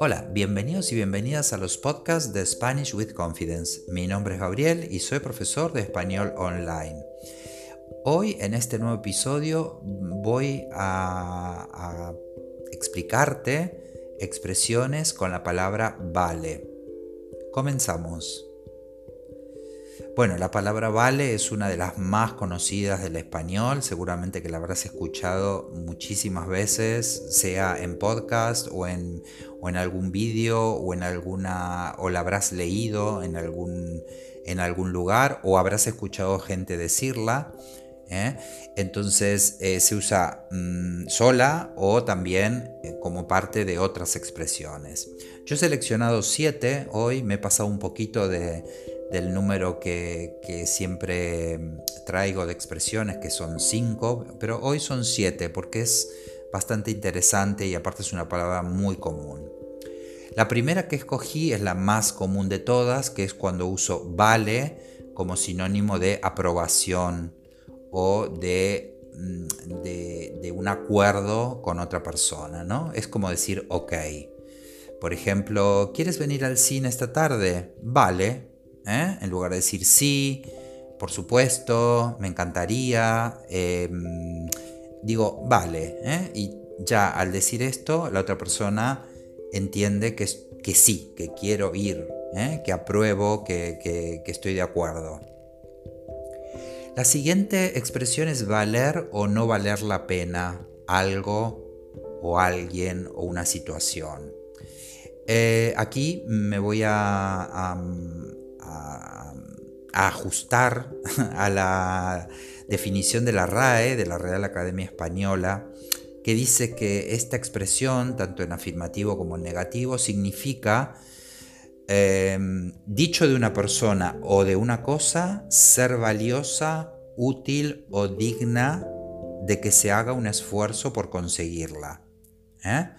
Hola, bienvenidos y bienvenidas a los podcasts de Spanish with Confidence. Mi nombre es Gabriel y soy profesor de español online. Hoy en este nuevo episodio voy a, explicarte expresiones con la palabra vale. Comenzamos. Bueno, la palabra vale es una de las más conocidas del español, seguramente que la habrás escuchado muchísimas veces, sea en podcast o en, o en algún vídeo o en alguna o la habrás leído en algún, en algún lugar o habrás escuchado gente decirla. ¿eh? Entonces eh, se usa mm, sola o también eh, como parte de otras expresiones. Yo he seleccionado siete hoy, me he pasado un poquito de del número que, siempre traigo de expresiones, que son cinco, pero hoy son siete porque es bastante interesante y aparte es una palabra muy común. La primera que escogí es la más común de todas, que es cuando uso vale como sinónimo de aprobación o de, mm, de, de un acuerdo con otra persona, ¿no? Es como decir ok. Por ejemplo, ¿quieres venir al cine esta tarde? Vale, ¿eh? en lugar de decir sí, por supuesto, me encantaría, em, digo, vale, ¿eh? y ya al decir esto, la otra persona entiende que, que sí, que quiero ir, ¿eh? que apruebo, que, estoy de acuerdo. La siguiente expresión es valer o no valer la pena algo o alguien o una situación. aquí me voy a, ajustar a la definición de la RAE, de la Real Academia Española, que dice que esta expresión, tanto en afirmativo como en negativo, significa em, dicho de una persona o de una cosa, ser valiosa, útil o digna de que se haga un esfuerzo por conseguirla. ¿eh?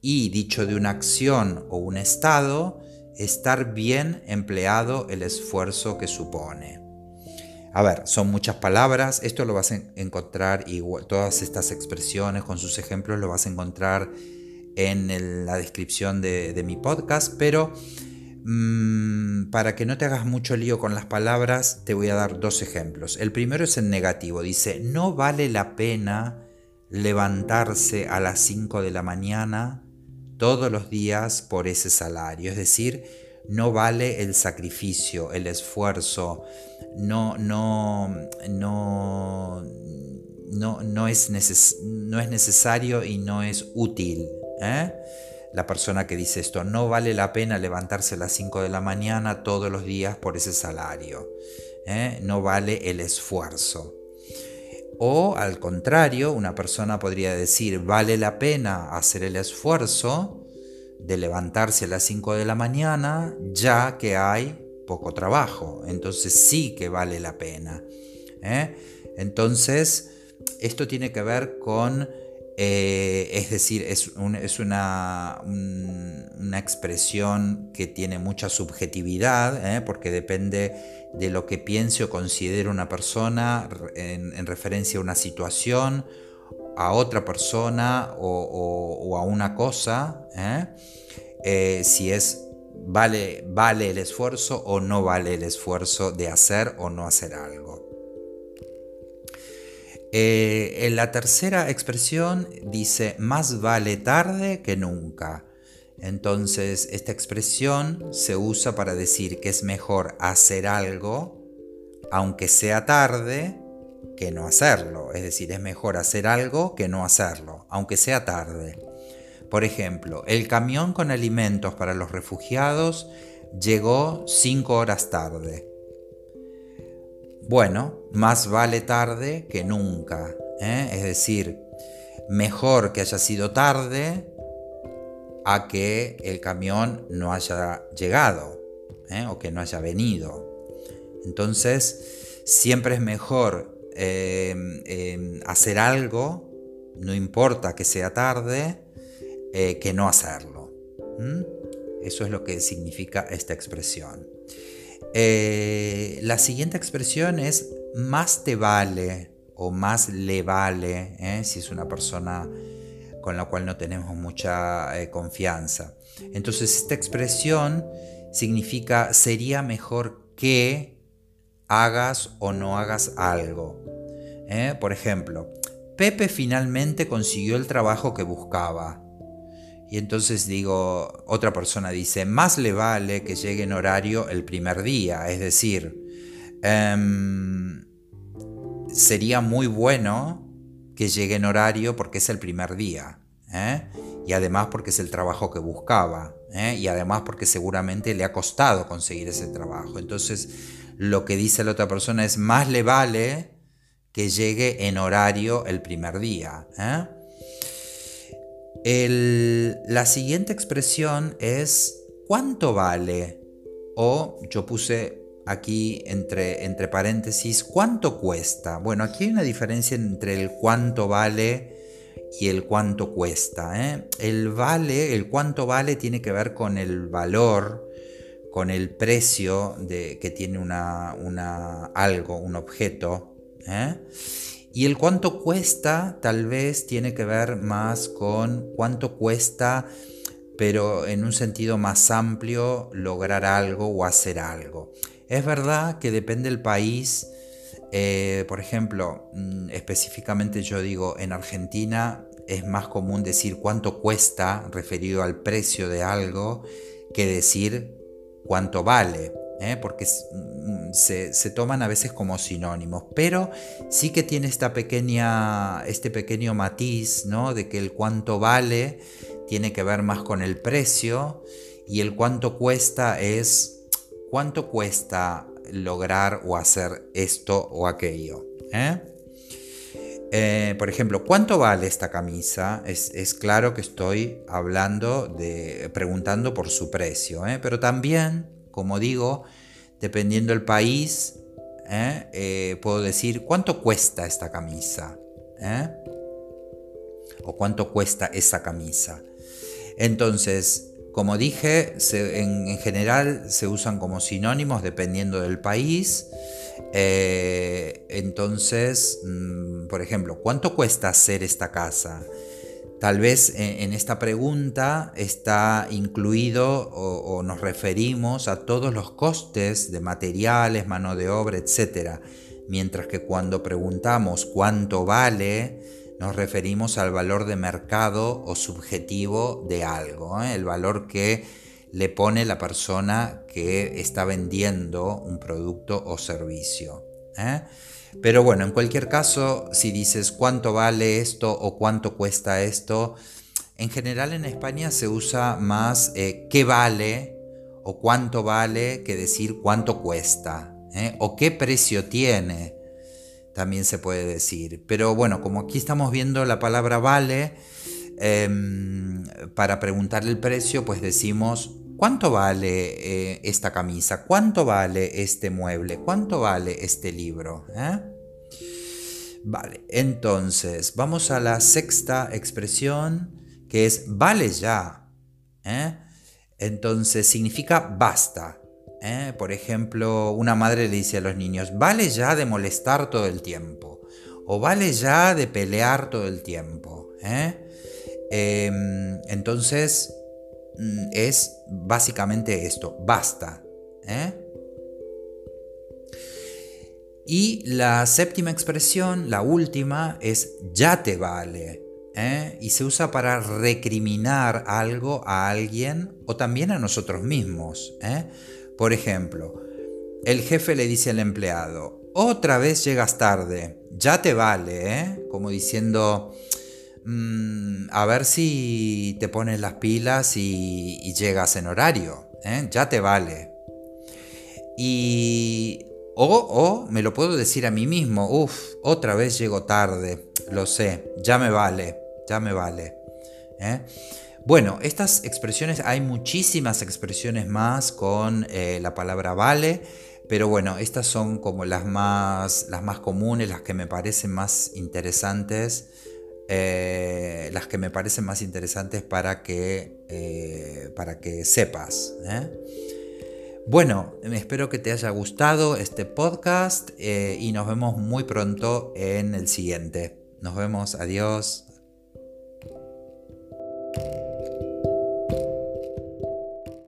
Y dicho de una acción o un estado, estar bien empleado el esfuerzo que supone. A ver, son muchas palabras, esto lo vas a encontrar, todas estas expresiones con sus ejemplos lo vas a encontrar en la descripción de, mi podcast, pero mm, para que no te hagas mucho lío con las palabras, te voy a dar dos ejemplos. El primero es en negativo, dice, no vale la pena levantarse a las 5 de la mañana todos los días por ese salario. Es decir, no vale el sacrificio, el esfuerzo, no, no, no, no, no, es, necesario y no es útil. ¿eh? La persona que dice esto, no vale la pena levantarse a las 5 de la mañana todos los días por ese salario. ¿eh? No vale el esfuerzo. O al contrario, una persona podría decir, vale la pena hacer el esfuerzo de levantarse a las 5 de la mañana ya que hay poco trabajo. Entonces sí que vale la pena. ¿eh? Entonces, esto tiene que ver con eh, es decir, es, una, una, expresión que tiene mucha subjetividad, ¿eh? porque depende de lo que piense o considere una persona en, referencia a una situación, a otra persona o, a una cosa, ¿eh? si es vale, vale el esfuerzo o no vale el esfuerzo de hacer o no hacer algo. Eh, en la tercera expresión dice, más vale tarde que nunca. Entonces, esta expresión se usa para decir que es mejor hacer algo, aunque sea tarde, que no hacerlo. Es decir, es mejor hacer algo que no hacerlo, aunque sea tarde. Por ejemplo, el camión con alimentos para los refugiados llegó cinco horas tarde. Bueno, más vale tarde que nunca. ¿eh? Es decir, mejor que haya sido tarde a que el camión no haya llegado ¿eh? o que no haya venido. Entonces, siempre es mejor em, em, hacer algo, no importa que sea tarde, eh, que no hacerlo. Eso es lo que significa esta expresión. Eh, la siguiente expresión es más te vale o más le vale, ¿eh? si es una persona con la cual no tenemos mucha eh, confianza. Entonces esta expresión significa sería mejor que hagas o no hagas algo. Por ejemplo, Pepe finalmente consiguió el trabajo que buscaba. Y entonces digo, otra persona dice, más le vale que llegue en horario el primer día, es decir, em, sería muy bueno que llegue en horario porque es el primer día. ¿eh? Y además porque es el trabajo que buscaba. ¿eh? Y además porque seguramente le ha costado conseguir ese trabajo. Entonces lo que dice la otra persona es más le vale que llegue en horario el primer día. ¿eh? La siguiente expresión es ¿cuánto vale? O yo puse aquí entre, entre paréntesis ¿cuánto cuesta? Bueno, aquí hay una diferencia entre el cuánto vale y el cuánto cuesta. ¿eh? El vale, el cuánto vale tiene que ver con el valor, con el precio de, que tiene una, algo, un objeto. ¿eh? Y el cuánto cuesta tal vez tiene que ver más con cuánto cuesta, pero en un sentido más amplio, lograr algo o hacer algo. Es verdad que depende del país. Eh, por ejemplo, mm, específicamente yo digo, en Argentina es más común decir cuánto cuesta referido al precio de algo que decir cuánto vale. ¿Eh? porque mm, se, toman a veces como sinónimos, pero sí que tiene esta pequeña, este pequeño matiz ¿no? de que el cuánto vale tiene que ver más con el precio y el cuánto cuesta es cuánto cuesta lograr o hacer esto o aquello. ¿eh? Eh, por ejemplo, ¿cuánto vale esta camisa? Es, claro que estoy hablando de, preguntando por su precio, pero también como digo, dependiendo del país, ¿eh? Eh, puedo decir cuánto cuesta esta camisa. ¿eh? O cuánto cuesta esa camisa. Entonces, como dije, en, general se usan como sinónimos dependiendo del país. entonces, mm, por ejemplo, ¿cuánto cuesta hacer esta casa? Tal vez en esta pregunta está incluido o, nos referimos a todos los costes de materiales, mano de obra, etc. Mientras que cuando preguntamos cuánto vale, nos referimos al valor de mercado o subjetivo de algo, ¿eh? el valor que le pone la persona que está vendiendo un producto o servicio. ¿Eh? Pero bueno, en cualquier caso, si dices cuánto vale esto o cuánto cuesta esto, en general en España se usa más eh, qué vale o cuánto vale que decir cuánto cuesta ¿eh? o qué precio tiene, también se puede decir. Pero bueno, como aquí estamos viendo la palabra vale, em, para preguntarle el precio, pues decimos ¿Cuánto vale eh, esta camisa? ¿Cuánto vale este mueble? ¿Cuánto vale este libro? ¿Eh? Vale, entonces vamos a la sexta expresión que es vale ya. ¿eh? Entonces significa basta. Por ejemplo, una madre le dice a los niños, vale ya de molestar todo el tiempo. O vale ya de pelear todo el tiempo. Em, entonces es básicamente esto, basta. ¿eh? Y la séptima expresión, la última, es ya te vale. ¿eh? Y se usa para recriminar algo a alguien o también a nosotros mismos. ¿eh? Por ejemplo, el jefe le dice al empleado, otra vez llegas tarde, ya te vale, como diciendo, Mm, a ver si te pones las pilas y, llegas en horario, ¿eh? ya te vale. Y o, me lo puedo decir a mí mismo, uff, otra vez llego tarde, lo sé, ya me vale, ya me vale. ¿eh? Bueno, estas expresiones, hay muchísimas expresiones más con eh, la palabra vale, pero bueno, estas son como las más, las más comunes, las que me parecen más interesantes eh, las que me parecen más interesantes para que, eh, para que sepas. ¿eh? Bueno, espero que te haya gustado este podcast y nos vemos muy pronto en el siguiente. Nos vemos, adiós.